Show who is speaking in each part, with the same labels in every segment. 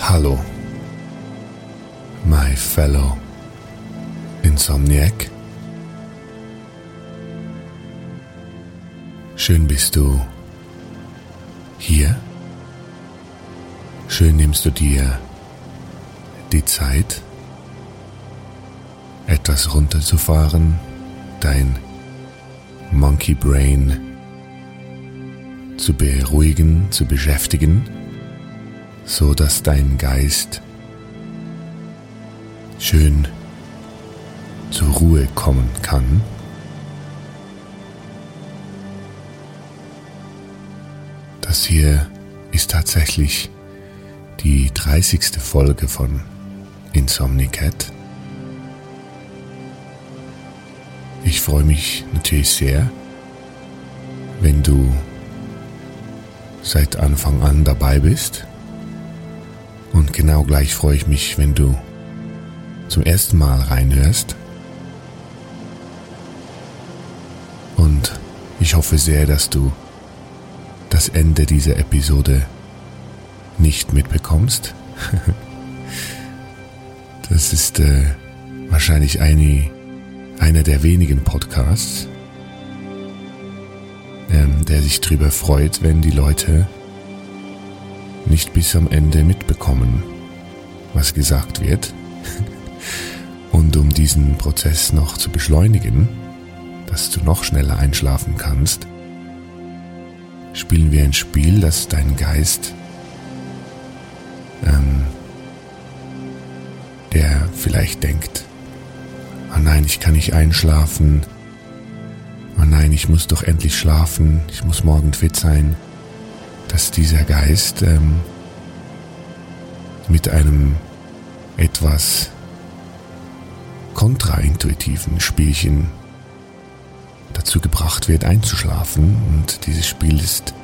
Speaker 1: Hallo, my fellow Insomniac. Schön bist du hier. Schön nimmst du dir die Zeit, etwas runterzufahren, dein Monkey Brain zu beruhigen, zu beschäftigen so dass dein Geist schön zur Ruhe kommen kann. Das hier ist tatsächlich die 30. Folge von Insomnicat. Ich freue mich natürlich sehr, wenn du seit Anfang an dabei bist. Und genau gleich freue ich mich, wenn du zum ersten Mal reinhörst. Und ich hoffe sehr, dass du das Ende dieser Episode nicht mitbekommst. das ist äh, wahrscheinlich eine, einer der wenigen Podcasts, ähm, der sich darüber freut, wenn die Leute nicht bis am Ende mitbekommen, was gesagt wird. Und um diesen Prozess noch zu beschleunigen, dass du noch schneller einschlafen kannst, spielen wir ein Spiel, das deinen Geist, ähm, der vielleicht denkt, oh nein, ich kann nicht einschlafen, oh nein, ich muss doch endlich schlafen, ich muss morgen fit sein, dass dieser Geist ähm, mit einem etwas kontraintuitiven Spielchen dazu gebracht wird, einzuschlafen. Und dieses Spiel ist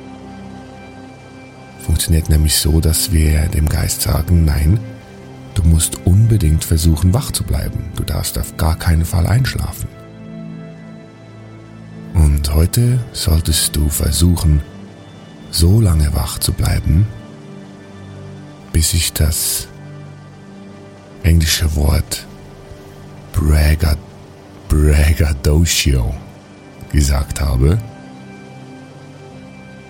Speaker 1: funktioniert nämlich so, dass wir dem Geist sagen, nein, du musst unbedingt versuchen, wach zu bleiben. Du darfst auf gar keinen Fall einschlafen. Und heute solltest du versuchen, so lange wach zu bleiben, bis ich das englische Wort Bragad Braggadocio gesagt habe.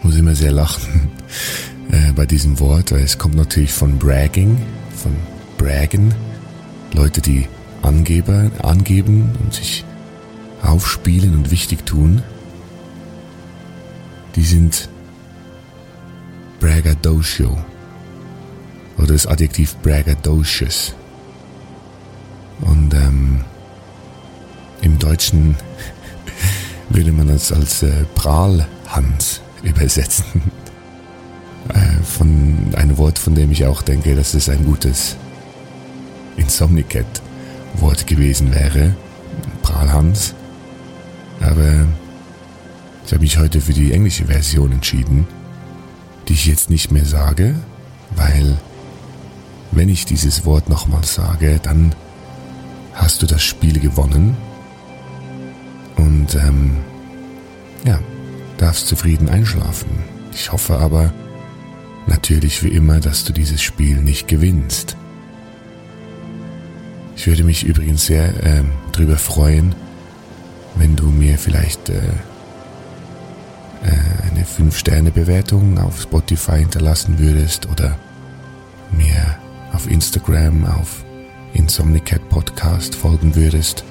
Speaker 1: Muss immer sehr lachen äh, bei diesem Wort, weil es kommt natürlich von Bragging, von Braggen, Leute, die Angeber, angeben und sich aufspielen und wichtig tun. Die sind braggadocio oder das Adjektiv braggadocious. Und ähm, im Deutschen würde man das als äh, Prahlhans übersetzen. äh, von einem Wort, von dem ich auch denke, dass es ein gutes Insomnicat-Wort gewesen wäre. Prahlhans. Aber ich habe mich heute für die englische Version entschieden, die ich jetzt nicht mehr sage, weil wenn ich dieses Wort nochmal sage, dann hast du das Spiel gewonnen und ähm, ja, darfst zufrieden einschlafen. Ich hoffe aber natürlich wie immer, dass du dieses Spiel nicht gewinnst. Ich würde mich übrigens sehr äh, darüber freuen, wenn du mir vielleicht äh, eine 5-Sterne-Bewertung auf Spotify hinterlassen würdest oder mir auf Instagram auf Insomnicat Podcast folgen würdest.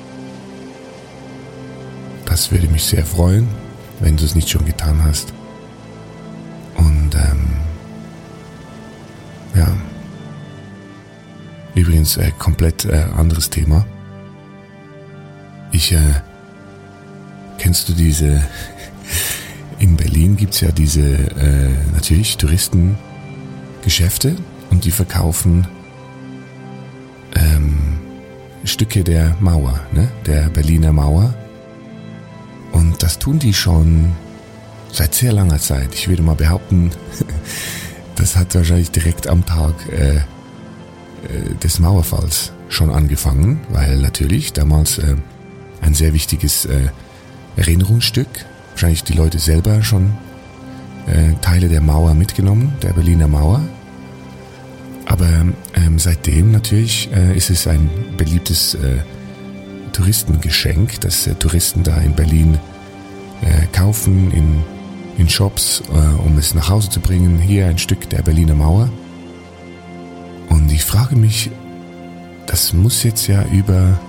Speaker 1: Das würde mich sehr freuen, wenn du es nicht schon getan hast. Und ähm, ja, übrigens äh, komplett äh, anderes Thema. Ich, äh, kennst du diese, in Berlin gibt's ja diese, äh, natürlich Touristengeschäfte und die verkaufen ähm, Stücke der Mauer, ne? der Berliner Mauer. Und das tun die schon seit sehr langer Zeit. Ich würde mal behaupten, das hat wahrscheinlich direkt am Tag äh, äh, des Mauerfalls schon angefangen, weil natürlich damals äh, ein sehr wichtiges äh, Erinnerungsstück, wahrscheinlich die Leute selber schon äh, Teile der Mauer mitgenommen, der Berliner Mauer. Aber ähm, seitdem natürlich äh, ist es ein beliebtes äh, Touristengeschenk, das äh, Touristen da in Berlin äh, kaufen in, in Shops, äh, um es nach Hause zu bringen. Hier ein Stück der Berliner Mauer. Und ich frage mich, das muss jetzt ja über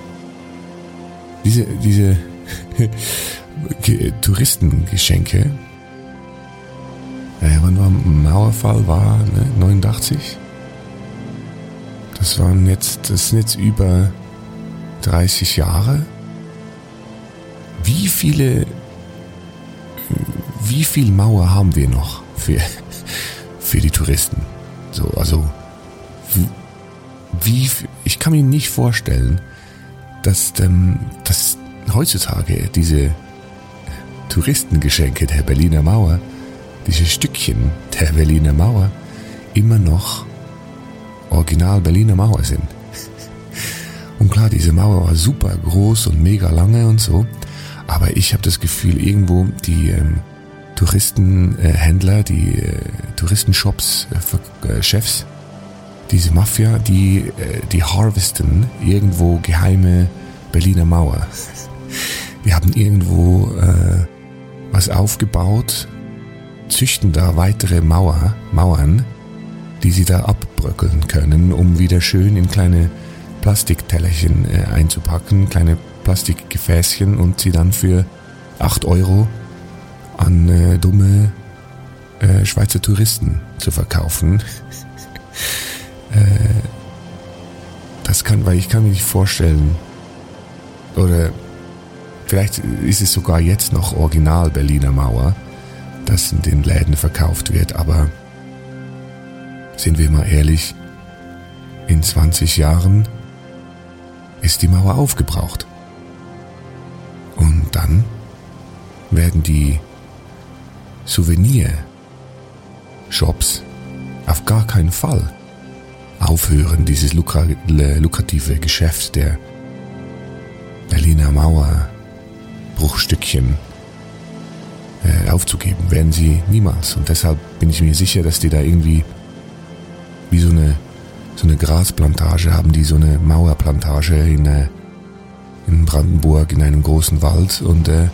Speaker 1: diese, diese Touristengeschenke. Äh, wann war Mauerfall? War ne, 89? Das waren jetzt, das sind jetzt über 30 Jahre. Wie viele, wie viel Mauer haben wir noch für, für die Touristen? So, also, wie, ich kann mir nicht vorstellen, dass, ähm, dass heutzutage diese Touristengeschenke der Berliner Mauer, diese Stückchen der Berliner Mauer immer noch Original Berliner Mauer sind. Und klar, diese Mauer war super groß und mega lange und so, aber ich habe das Gefühl, irgendwo die ähm, Touristenhändler, äh, die äh, Touristenshops, äh, äh, Chefs, diese Mafia, die, äh, die harvesten irgendwo geheime Berliner Mauer. Die haben irgendwo äh, was aufgebaut, züchten da weitere Mauer, Mauern, die sie da abbröckeln können, um wieder schön in kleine Plastiktellerchen äh, einzupacken, kleine Plastikgefäßchen und sie dann für 8 Euro an äh, dumme äh, Schweizer Touristen zu verkaufen. äh, das kann, weil ich kann mir nicht vorstellen, oder vielleicht ist es sogar jetzt noch Original Berliner Mauer, das in den Läden verkauft wird, aber sind wir mal ehrlich, in 20 Jahren ist die Mauer aufgebraucht. Und dann werden die Souvenir-Shops auf gar keinen Fall aufhören, dieses lukrative Geschäft der Berliner Mauer Bruchstückchen äh, aufzugeben, werden sie niemals. Und deshalb bin ich mir sicher, dass die da irgendwie wie so eine, so eine Grasplantage haben, die so eine Mauerplantage in, äh, in Brandenburg in einem großen Wald und äh,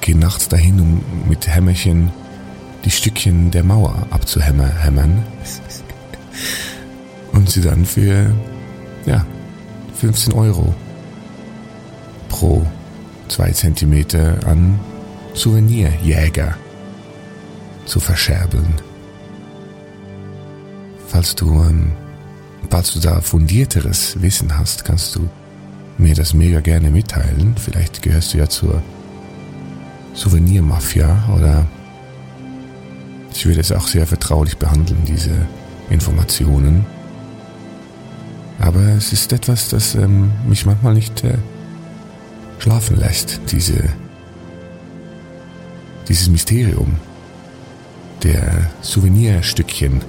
Speaker 1: gehen nachts dahin, um mit Hämmerchen die Stückchen der Mauer abzuhämmern. und sie dann für, ja, 15 Euro pro zwei Zentimeter an Souvenirjäger zu verscherbeln. Falls du, ähm, falls du da fundierteres Wissen hast, kannst du mir das mega gerne mitteilen. Vielleicht gehörst du ja zur Souvenirmafia oder ich würde es auch sehr vertraulich behandeln, diese Informationen. Aber es ist etwas, das ähm, mich manchmal nicht äh, schlafen lässt, diese dieses Mysterium der Souvenirstückchen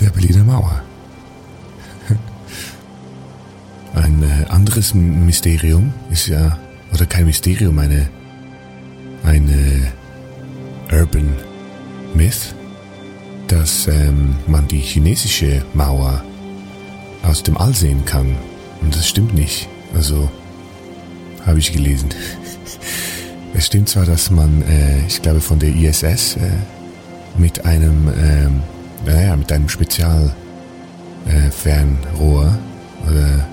Speaker 1: der Berliner Mauer. Ein äh, anderes Mysterium ist ja, oder kein Mysterium, eine, eine Urban Myth, dass ähm, man die chinesische Mauer aus dem All sehen kann. Und das stimmt nicht. Also habe ich gelesen. Es stimmt zwar, dass man, äh, ich glaube, von der ISS äh, mit einem, äh, naja, mit einem Spezialfernrohr äh, oder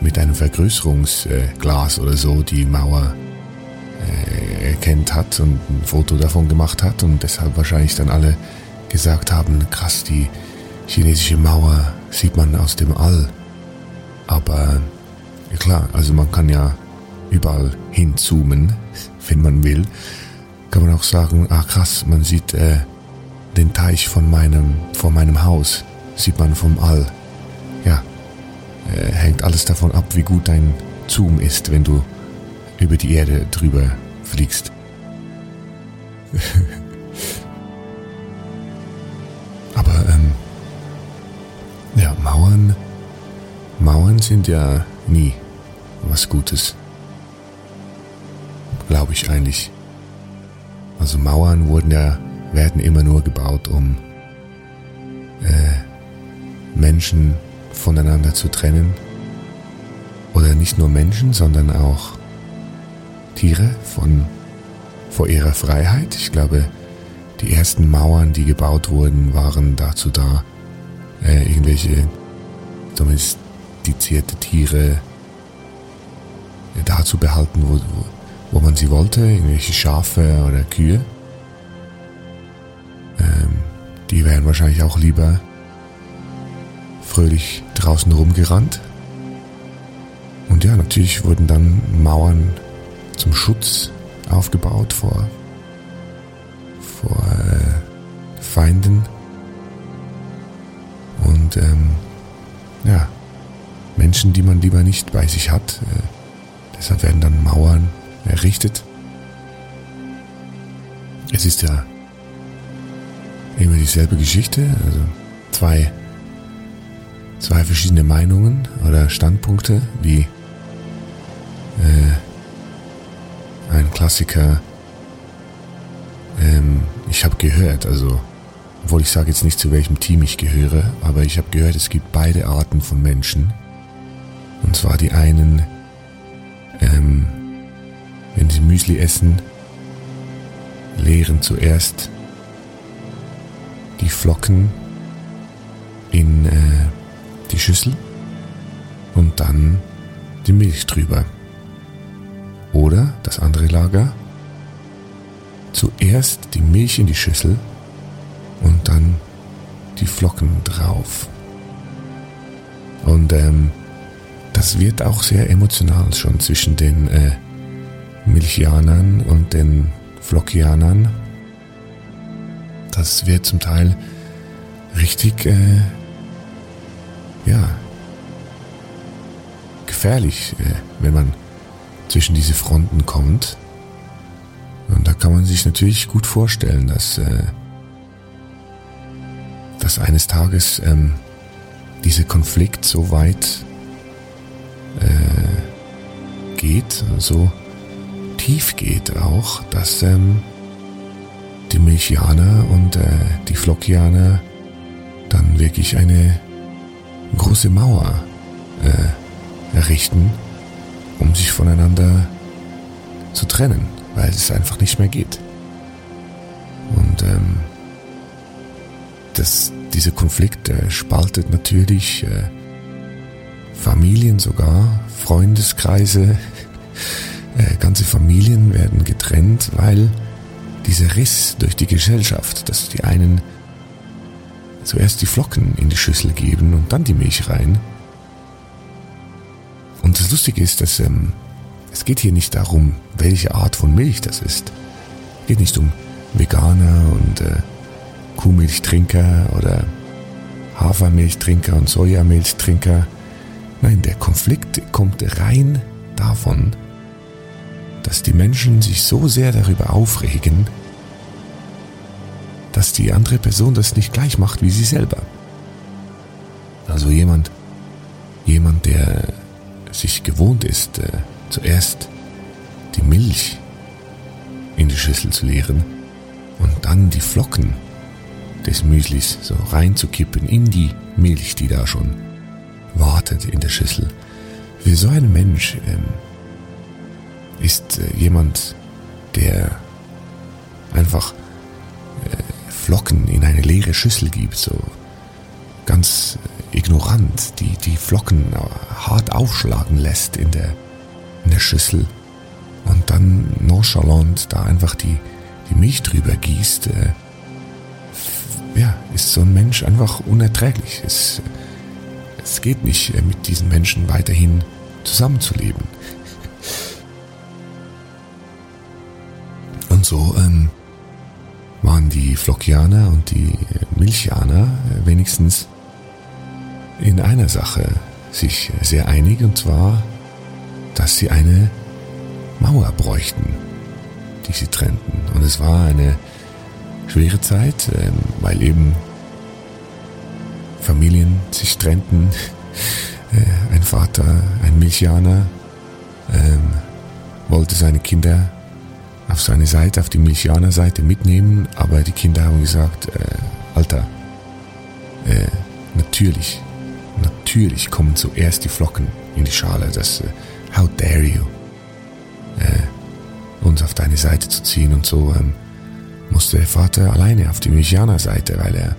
Speaker 1: mit einem Vergrößerungsglas oder so die Mauer äh, erkennt hat und ein Foto davon gemacht hat und deshalb wahrscheinlich dann alle gesagt haben, krass, die chinesische Mauer sieht man aus dem All. Aber klar, also man kann ja überall hinzoomen, wenn man will. Kann man auch sagen, ah krass, man sieht äh, den Teich von meinem, vor meinem Haus, sieht man vom All. Ja, äh, hängt alles davon ab, wie gut dein Zoom ist, wenn du über die Erde drüber fliegst. Aber ähm, ja, Mauern, Mauern sind ja nie was Gutes. Glaube ich eigentlich. Also Mauern wurden ja, werden immer nur gebaut, um äh, Menschen voneinander zu trennen. Oder nicht nur Menschen, sondern auch Tiere von vor ihrer Freiheit. Ich glaube, die ersten Mauern, die gebaut wurden, waren dazu da, äh, irgendwelche domestizierte Tiere da zu behalten, wo, wo man sie wollte, irgendwelche Schafe oder Kühe. Ähm, die wären wahrscheinlich auch lieber fröhlich draußen rumgerannt. Und ja, natürlich wurden dann Mauern zum Schutz aufgebaut vor, vor äh, Feinden. Und ähm, ja, Menschen, die man lieber nicht bei sich hat. Äh, deshalb werden dann Mauern errichtet. Es ist ja immer dieselbe Geschichte, also zwei, zwei verschiedene Meinungen oder Standpunkte, wie äh, ein Klassiker. Ähm, ich habe gehört, also, obwohl ich sage jetzt nicht zu welchem Team ich gehöre, aber ich habe gehört, es gibt beide Arten von Menschen. Und zwar die einen, ähm, wenn sie Müsli essen, leeren zuerst die Flocken in äh, die Schüssel und dann die Milch drüber. Oder das andere Lager, zuerst die Milch in die Schüssel und dann die Flocken drauf. Und ähm, das wird auch sehr emotional schon zwischen den äh, Milchianern und den Flockianern. Das wird zum Teil richtig, äh, ja, gefährlich, äh, wenn man zwischen diese Fronten kommt. Und da kann man sich natürlich gut vorstellen, dass, äh, dass eines Tages ähm, dieser Konflikt so weit äh, geht, so tief geht auch, dass ähm, die Milchianer und äh, die Flockianer dann wirklich eine große Mauer äh, errichten um sich voneinander zu trennen, weil es einfach nicht mehr geht. Und ähm, das, dieser Konflikt äh, spaltet natürlich äh, Familien sogar, Freundeskreise, äh, ganze Familien werden getrennt, weil dieser Riss durch die Gesellschaft, dass die einen zuerst die Flocken in die Schüssel geben und dann die Milch rein, und das Lustige ist, dass ähm, es geht hier nicht darum, welche Art von Milch das ist. Es geht nicht um Veganer und äh, Kuhmilchtrinker oder Hafermilchtrinker und Sojamilchtrinker. Nein, der Konflikt kommt rein davon, dass die Menschen sich so sehr darüber aufregen, dass die andere Person das nicht gleich macht wie sie selber. Also jemand, jemand, der sich gewohnt ist, äh, zuerst die Milch in die Schüssel zu leeren und dann die Flocken des Müslis so reinzukippen in die Milch, die da schon wartet in der Schüssel. Für so ein Mensch ähm, ist äh, jemand, der einfach äh, Flocken in eine leere Schüssel gibt, so ganz äh, ignorant, die die Flocken äh, hart aufschlagen lässt in der, in der Schüssel und dann nonchalant da einfach die, die Milch drüber gießt, äh, ja, ist so ein Mensch einfach unerträglich. Es, es geht nicht, äh, mit diesen Menschen weiterhin zusammenzuleben. Und so ähm, waren die Flockianer und die Milchianer äh, wenigstens in einer Sache sich sehr einig, und zwar, dass sie eine Mauer bräuchten, die sie trennten. Und es war eine schwere Zeit, ähm, weil eben Familien sich trennten. Äh, ein Vater, ein Milchianer, ähm, wollte seine Kinder auf seine Seite, auf die Milchianer-Seite mitnehmen, aber die Kinder haben gesagt, äh, Alter, äh, natürlich, natürlich kommen zuerst die Flocken in die Schale. Das, äh, how dare you, äh, uns auf deine Seite zu ziehen und so ähm, musste der Vater alleine auf die Milchianer-Seite, weil er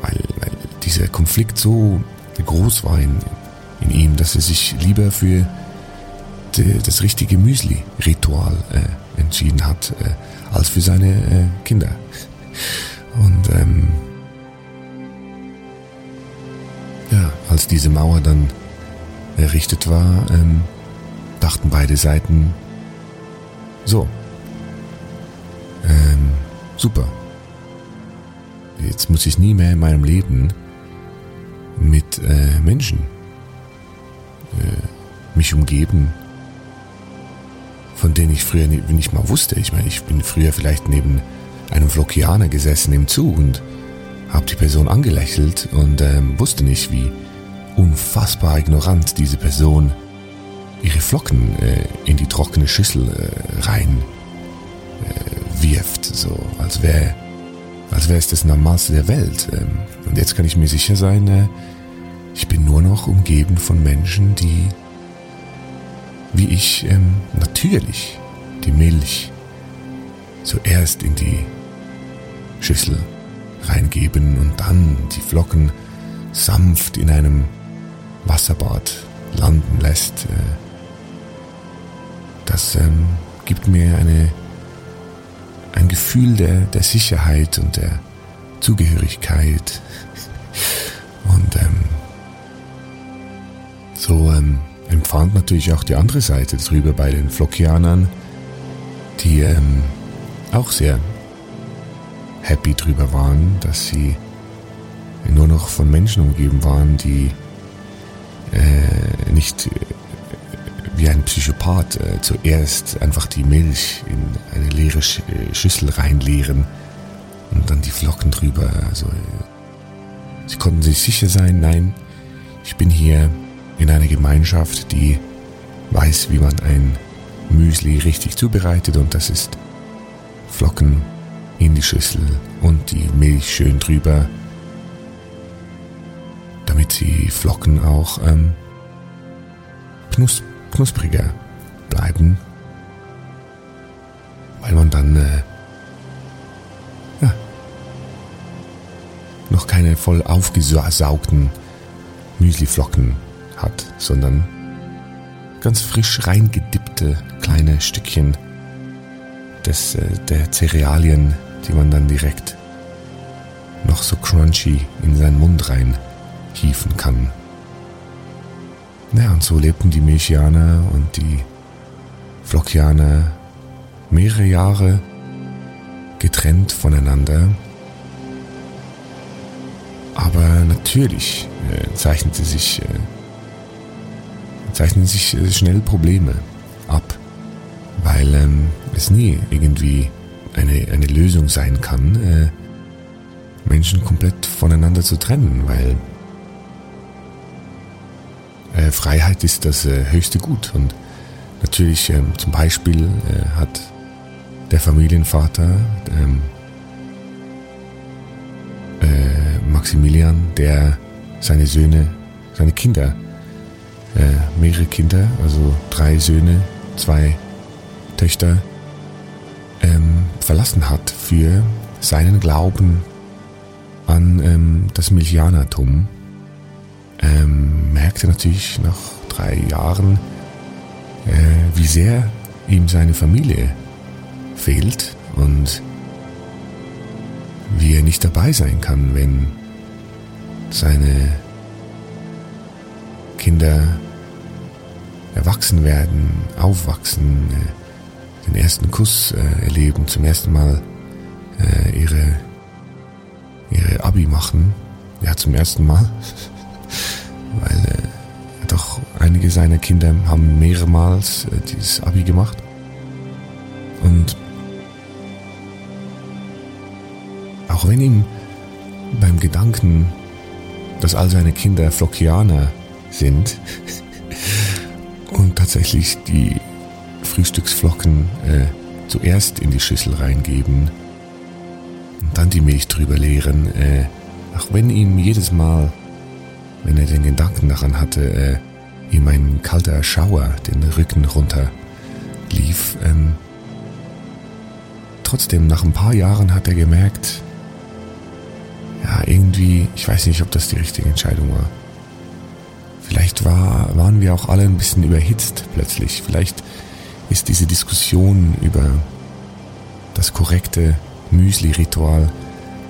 Speaker 1: weil, weil dieser Konflikt so groß war in, in ihm, dass er sich lieber für die, das richtige Müsli-Ritual äh, entschieden hat, äh, als für seine äh, Kinder. Und ähm, ja, als diese Mauer dann errichtet war, ähm, dachten beide Seiten, so, ähm, super, jetzt muss ich nie mehr in meinem Leben mit äh, Menschen äh, mich umgeben, von denen ich früher nicht mal wusste. Ich meine, ich bin früher vielleicht neben einem Flockianer gesessen im Zug und habe die Person angelächelt und ähm, wusste nicht, wie unfassbar ignorant diese Person ihre Flocken äh, in die trockene Schüssel äh, rein äh, wirft, so als wäre als wäre es das Normalste der Welt. Ähm, und jetzt kann ich mir sicher sein, äh, ich bin nur noch umgeben von Menschen, die, wie ich, ähm, natürlich die Milch zuerst in die Schüssel reingeben und dann die Flocken sanft in einem Wasserbad landen lässt. Äh, das ähm, gibt mir eine ein Gefühl der, der Sicherheit und der Zugehörigkeit. Und ähm, so ähm, empfand natürlich auch die andere Seite drüber bei den Flockianern, die ähm, auch sehr happy drüber waren, dass sie nur noch von Menschen umgeben waren, die äh, nicht wie ein Psychopath äh, zuerst einfach die Milch in eine leere Sch äh, Schüssel reinleeren und dann die Flocken drüber. Also äh, sie konnten sich sicher sein, nein, ich bin hier in einer Gemeinschaft, die weiß, wie man ein Müsli richtig zubereitet und das ist Flocken in die Schüssel und die Milch schön drüber, damit die Flocken auch ähm, knusp knuspriger bleiben, weil man dann äh, ja, noch keine voll aufgesaugten Müsliflocken hat, sondern ganz frisch reingedippte kleine Stückchen des, äh, der Cerealien, die man dann direkt noch so crunchy in seinen Mund rein hieven kann. Ja, und so lebten die Milchianer und die Flockianer mehrere Jahre getrennt voneinander. Aber natürlich äh, zeichnete sich, äh, zeichneten sich äh, schnell Probleme ab weil ähm, es nie irgendwie eine, eine Lösung sein kann, äh, Menschen komplett voneinander zu trennen, weil äh, Freiheit ist das äh, höchste Gut. Und natürlich ähm, zum Beispiel äh, hat der Familienvater ähm, äh, Maximilian, der seine Söhne, seine Kinder, mehrere Kinder, also drei Söhne, zwei Töchter, ähm, verlassen hat für seinen Glauben an das Milchianertum, ähm, merkte natürlich nach drei Jahren, äh, wie sehr ihm seine Familie fehlt und wie er nicht dabei sein kann, wenn seine Kinder erwachsen werden, aufwachsen, äh, den ersten Kuss äh, erleben, zum ersten Mal äh, ihre, ihre Abi machen. Ja, zum ersten Mal. Weil doch einige seiner Kinder haben mehrmals dieses Abi gemacht. Und auch wenn ihm beim Gedanken, dass all seine Kinder Flockianer sind und tatsächlich die Frühstücksflocken äh, zuerst in die Schüssel reingeben und dann die Milch drüber leeren, äh, auch wenn ihm jedes Mal, wenn er den Gedanken daran hatte, äh, ihm ein kalter Schauer den Rücken runter lief, ähm, trotzdem nach ein paar Jahren hat er gemerkt, ja, irgendwie, ich weiß nicht, ob das die richtige Entscheidung war. Vielleicht war, waren wir auch alle ein bisschen überhitzt plötzlich. Vielleicht ist diese Diskussion über das korrekte Müsli-Ritual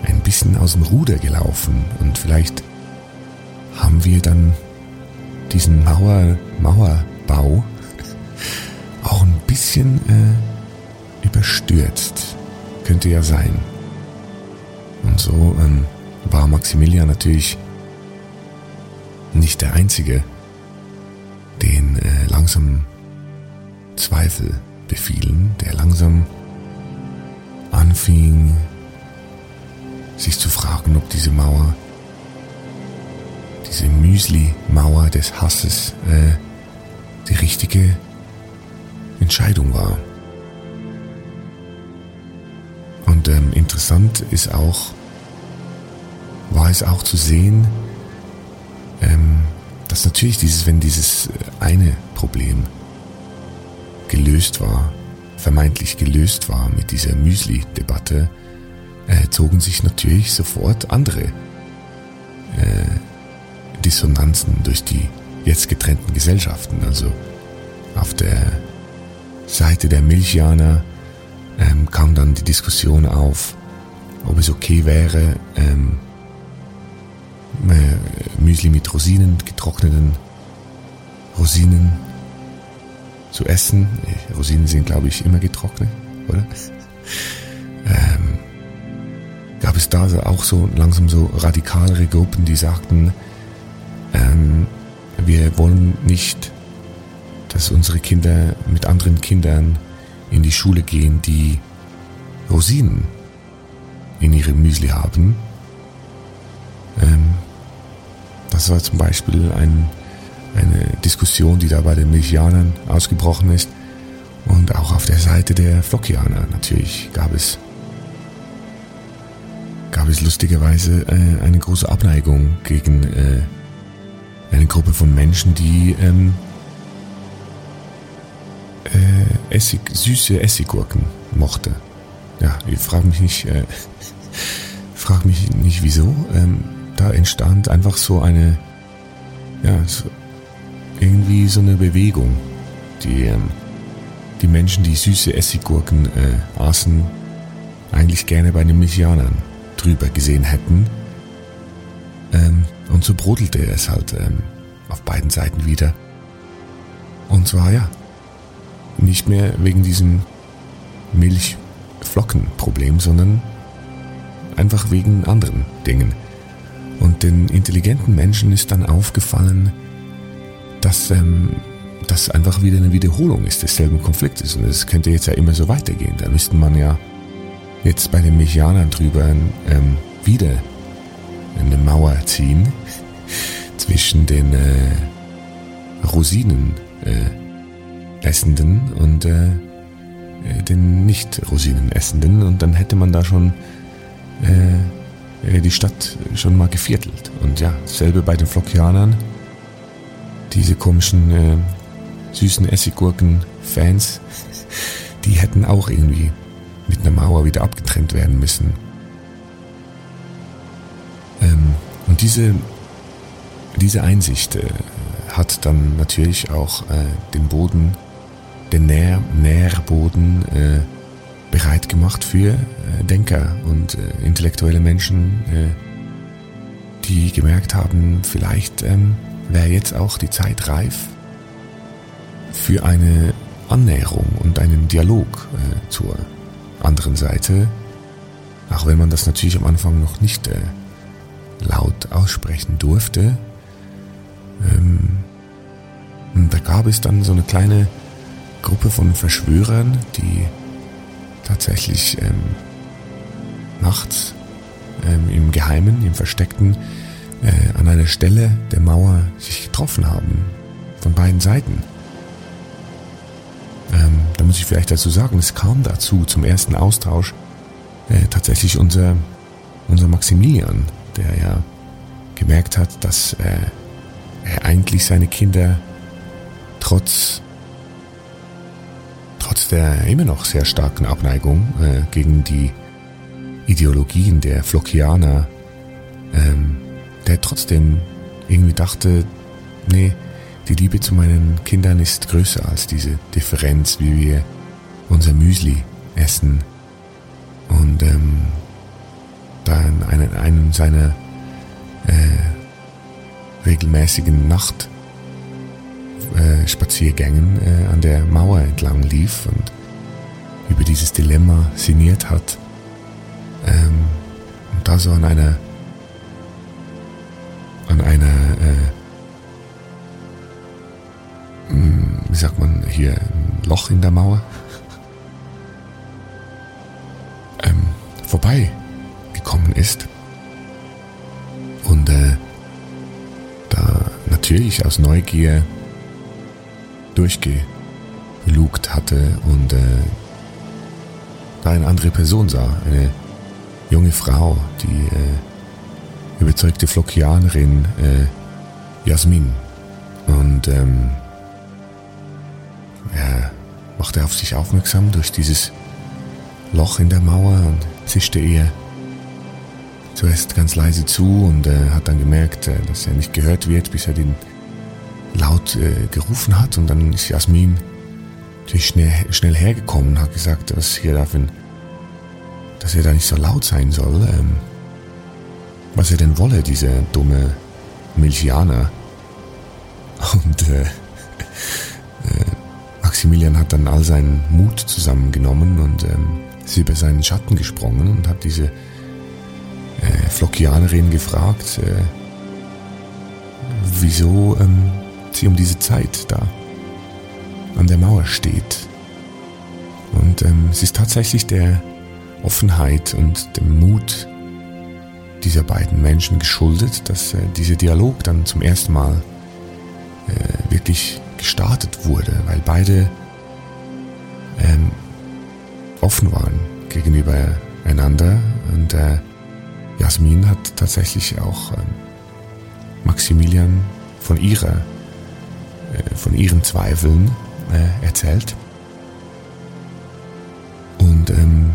Speaker 1: ein bisschen aus dem Ruder gelaufen und vielleicht haben wir dann diesen Mauer, Mauerbau auch ein bisschen äh, überstürzt. Könnte ja sein. Und so ähm, war Maximilian natürlich nicht der Einzige, den äh, langsam Zweifel befielen, der langsam anfing, sich zu fragen, ob diese Mauer, diese Müsli-Mauer des Hasses, äh, die richtige Entscheidung war. Und ähm, interessant ist auch, war es auch zu sehen, ähm, dass natürlich dieses, wenn dieses äh, eine Problem gelöst war, vermeintlich gelöst war mit dieser Müsli-Debatte, äh, zogen sich natürlich sofort andere äh, Dissonanzen durch die jetzt getrennten Gesellschaften. Also auf der Seite der Milchianer ähm, kam dann die Diskussion auf, ob es okay wäre, ähm, äh, Müsli mit Rosinen, getrockneten Rosinen zu essen. Rosinen sind, glaube ich, immer getrocknet, oder? Ähm, gab es da auch so langsam so radikalere Gruppen, die sagten, ähm, wir wollen nicht, dass unsere Kinder mit anderen Kindern in die Schule gehen, die Rosinen in ihrem Müsli haben. Ähm, das war zum Beispiel ein, eine Diskussion, die da bei den Milchianern ausgebrochen ist. Und auch auf der Seite der Flockianer natürlich gab es, gab es lustigerweise äh, eine große Abneigung gegen äh, eine Gruppe von Menschen, die ähm, äh, Essig, süße Essiggurken mochte. Ja, ich frage mich nicht, äh, frag mich nicht wieso. Ähm, da entstand einfach so eine, ja, so irgendwie so eine Bewegung. Die, ähm, die Menschen, die süße Essiggurken äh, aßen, eigentlich gerne bei den Milchianern drüber gesehen hätten. Ähm, und so brodelte es halt ähm, auf beiden Seiten wieder. Und zwar ja, nicht mehr wegen diesem Milchflockenproblem, sondern einfach wegen anderen Dingen. Und den intelligenten Menschen ist dann aufgefallen, dass, ähm, das einfach wieder eine Wiederholung ist desselben Konfliktes. Und es könnte jetzt ja immer so weitergehen. Da müsste man ja jetzt bei den Mechianern drüber ähm, wieder eine Mauer ziehen zwischen den äh, Rosinen äh, essenden und äh, äh den nicht Rosinen essenden und dann hätte man da schon äh, äh, die Stadt schon mal geviertelt. Und ja, dasselbe bei den Flockianern. Diese komischen süßen Essiggurken-Fans, die hätten auch irgendwie mit einer Mauer wieder abgetrennt werden müssen. Ähm, und diese, diese Einsicht äh, hat dann natürlich auch äh, den Boden, den Nähr, Nährboden äh, bereit gemacht für äh, Denker und äh, intellektuelle Menschen, äh, die gemerkt haben, vielleicht ähm, wäre jetzt auch die Zeit reif für eine Annäherung und einen Dialog zur anderen Seite, auch wenn man das natürlich am Anfang noch nicht laut aussprechen durfte. Ähm, da gab es dann so eine kleine Gruppe von Verschwörern, die tatsächlich ähm, nachts ähm, im Geheimen, im Versteckten äh, an einer Stelle der Mauer sich getroffen haben. Von beiden Seiten. Ähm, da muss ich vielleicht dazu sagen, es kam dazu zum ersten Austausch äh, tatsächlich unser, unser Maximilian, der ja gemerkt hat, dass äh, er eigentlich seine Kinder trotz trotz der immer noch sehr starken Abneigung äh, gegen die Ideologien der Flockianer, ähm, der trotzdem irgendwie dachte, nee, die Liebe zu meinen Kindern ist größer als diese Differenz, wie wir unser Müsli essen. Und ähm, da in einem, einem seiner äh, regelmäßigen Nacht äh, äh, an der Mauer entlang lief und über dieses Dilemma sinniert hat. Ähm, und da so an einer an einer äh, hm, wie sagt man hier ein Loch in der Mauer ähm, vorbei gekommen ist und äh, da natürlich aus Neugier durchgelugt hatte und äh, da eine andere Person sah, eine junge Frau, die äh, überzeugte Flockianerin äh, Jasmin. Und ähm, er machte auf sich aufmerksam durch dieses Loch in der Mauer und zischte ihr zuerst ganz leise zu und äh, hat dann gemerkt, äh, dass er nicht gehört wird, bis er den laut äh, gerufen hat und dann ist Jasmin natürlich schnell, schnell hergekommen und hat gesagt, was hier da dass er da nicht so laut sein soll, ähm, was er denn wolle, dieser dumme Milchianer. Und äh, äh, Maximilian hat dann all seinen Mut zusammengenommen und ähm, ist über seinen Schatten gesprungen und hat diese Flockianerin gefragt, äh, wieso ähm, sie um diese Zeit da an der Mauer steht. Und ähm, es ist tatsächlich der Offenheit und dem Mut dieser beiden Menschen geschuldet, dass äh, dieser Dialog dann zum ersten Mal äh, wirklich gestartet wurde, weil beide ähm, offen waren gegenüber einander und äh, Jasmin hat tatsächlich auch ähm, Maximilian von ihrer äh, von ihren Zweifeln äh, erzählt. Und ähm,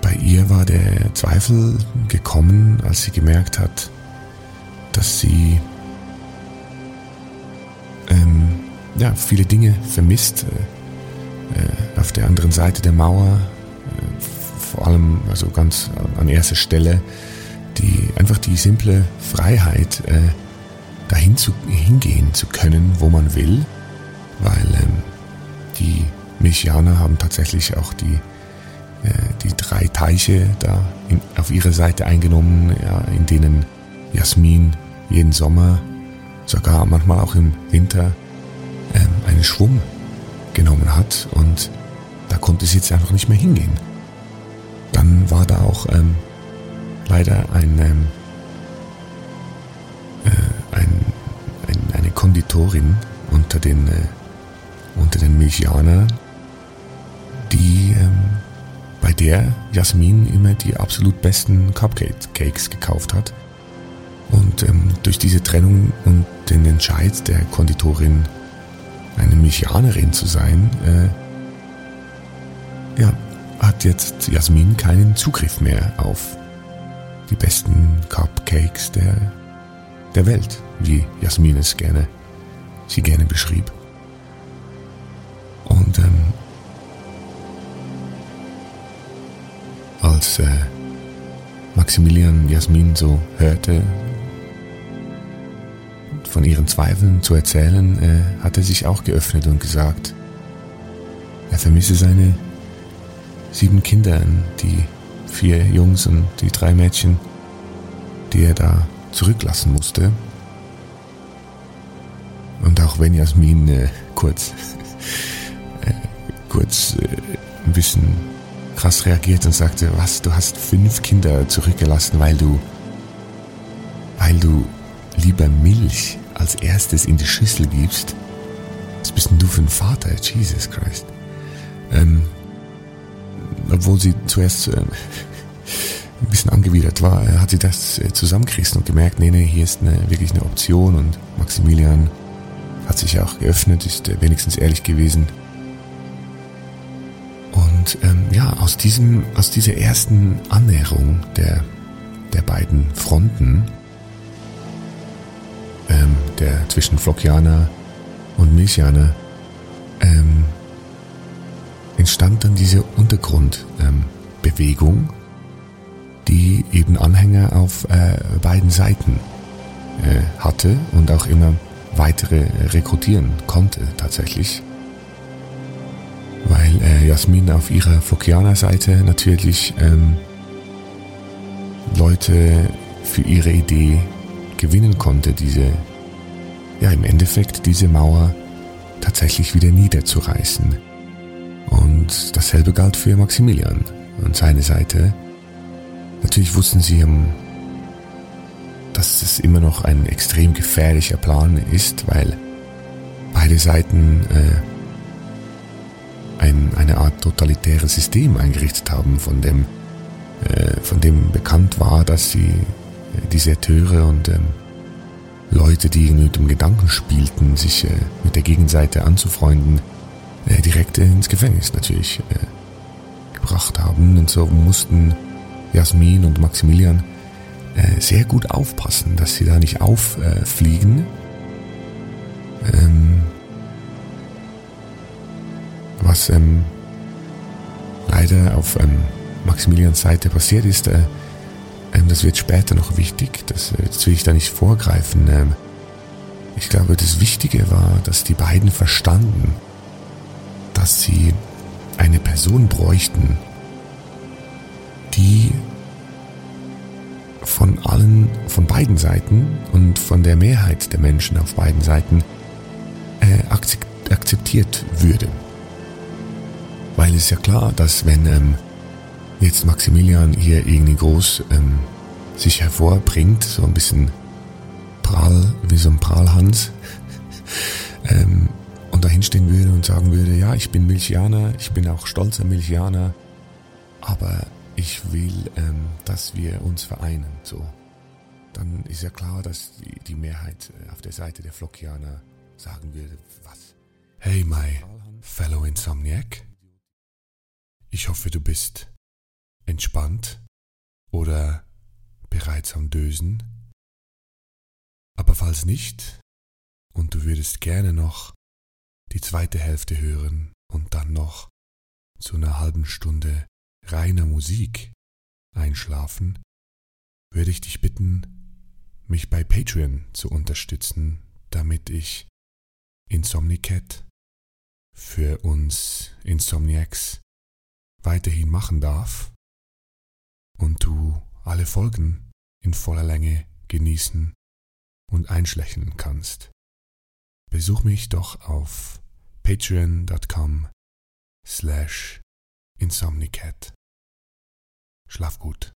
Speaker 1: bei ihr war der Zweifel gekommen, als sie gemerkt hat, dass sie ähm, ja, viele Dinge vermisst. Äh, äh auf der anderen Seite der Mauer, äh, vor allem also ganz an erster Stelle, die einfach die simple Freiheit, äh, dahin zu, hingehen zu können, wo man will, weil ähm, die Milchianer haben tatsächlich auch die, äh, die drei Teiche da in, auf ihre Seite eingenommen, ja, in denen Jasmin jeden Sommer, sogar manchmal auch im Winter, ähm, Schwung genommen hat und da konnte es jetzt einfach nicht mehr hingehen. Dann war da auch ähm, leider ein, ähm, äh, ein, ein, eine Konditorin unter den, äh, unter den Milchianern, die ähm, bei der Jasmin immer die absolut besten Cupcakes gekauft hat. Und ähm, durch diese Trennung und den Entscheid der Konditorin, eine Milchianerin zu sein, äh, ja, hat jetzt Jasmin keinen Zugriff mehr auf die besten Cupcakes der, der Welt, wie Jasmin es gerne, sie gerne beschrieb. Und ähm, als äh, Maximilian Jasmin so hörte, von ihren Zweifeln zu erzählen, äh, hat er sich auch geöffnet und gesagt, er vermisse seine sieben Kinder, die vier Jungs und die drei Mädchen, die er da zurücklassen musste. Und auch wenn Jasmin äh, kurz, äh, kurz äh, ein bisschen krass reagiert und sagte, was, du hast fünf Kinder zurückgelassen, weil du, weil du lieber Milch als erstes in die Schüssel gibst. Was bist denn du für ein Vater, Jesus Christ? Ähm, obwohl sie zuerst äh, ein bisschen angewidert war, äh, hat sie das äh, zusammengerissen und gemerkt, nee, nee, hier ist eine, wirklich eine Option und Maximilian hat sich auch geöffnet, ist äh, wenigstens ehrlich gewesen. Und ähm, ja, aus diesem, aus dieser ersten Annäherung der, der beiden Fronten, ähm, der zwischen Flockianer und Milchianer, ähm, entstand dann diese Untergrundbewegung, ähm, die eben Anhänger auf äh, beiden Seiten äh, hatte und auch immer weitere rekrutieren konnte tatsächlich. Weil äh, Jasmin auf ihrer Fokianer-Seite natürlich ähm, Leute für ihre Idee gewinnen konnte, diese, ja im Endeffekt diese Mauer tatsächlich wieder niederzureißen. Und dasselbe galt für Maximilian und seine Seite. Natürlich wussten sie, ähm, dass es immer noch ein extrem gefährlicher Plan ist, weil beide Seiten äh, ein, eine Art totalitäres System eingerichtet haben, von dem, äh, von dem bekannt war, dass sie äh, Deserteure und ähm, Leute, die mit dem Gedanken spielten, sich äh, mit der Gegenseite anzufreunden, äh, direkt ins Gefängnis natürlich äh, gebracht haben. Und so mussten Jasmin und Maximilian äh, sehr gut aufpassen, dass sie da nicht auffliegen. Ähm, was ähm, leider auf ähm, Maximilians Seite passiert ist, äh, ähm, das wird später noch wichtig, das, äh, das will ich da nicht vorgreifen. Ähm, ich glaube, das Wichtige war, dass die beiden verstanden, dass sie eine Person bräuchten, die von allen, von beiden Seiten und von der Mehrheit der Menschen auf beiden Seiten äh, akzeptiert würde. Weil es ja klar, dass wenn ähm, jetzt Maximilian hier irgendwie groß ähm, sich hervorbringt, so ein bisschen prall, wie so ein Prahlhans, ähm, und dahinstehen würde und sagen würde, ja, ich bin Milchianer, ich bin auch stolzer Milchianer, aber ich will, ähm, dass wir uns vereinen, so. Dann ist ja klar, dass die, die Mehrheit äh, auf der Seite der Flockianer sagen würde, was? Hey, my fellow Insomniac. Ich hoffe, du bist entspannt oder bereits am Dösen. Aber falls nicht und du würdest gerne noch die zweite Hälfte hören und dann noch zu einer halben Stunde reiner Musik einschlafen, würde ich dich bitten, mich bei Patreon zu unterstützen, damit ich Insomnicat für uns Insomniacs weiterhin machen darf und du alle Folgen in voller Länge genießen und einschlächen kannst. Besuch mich doch auf patreon.com slash insomnicat. Schlaf gut.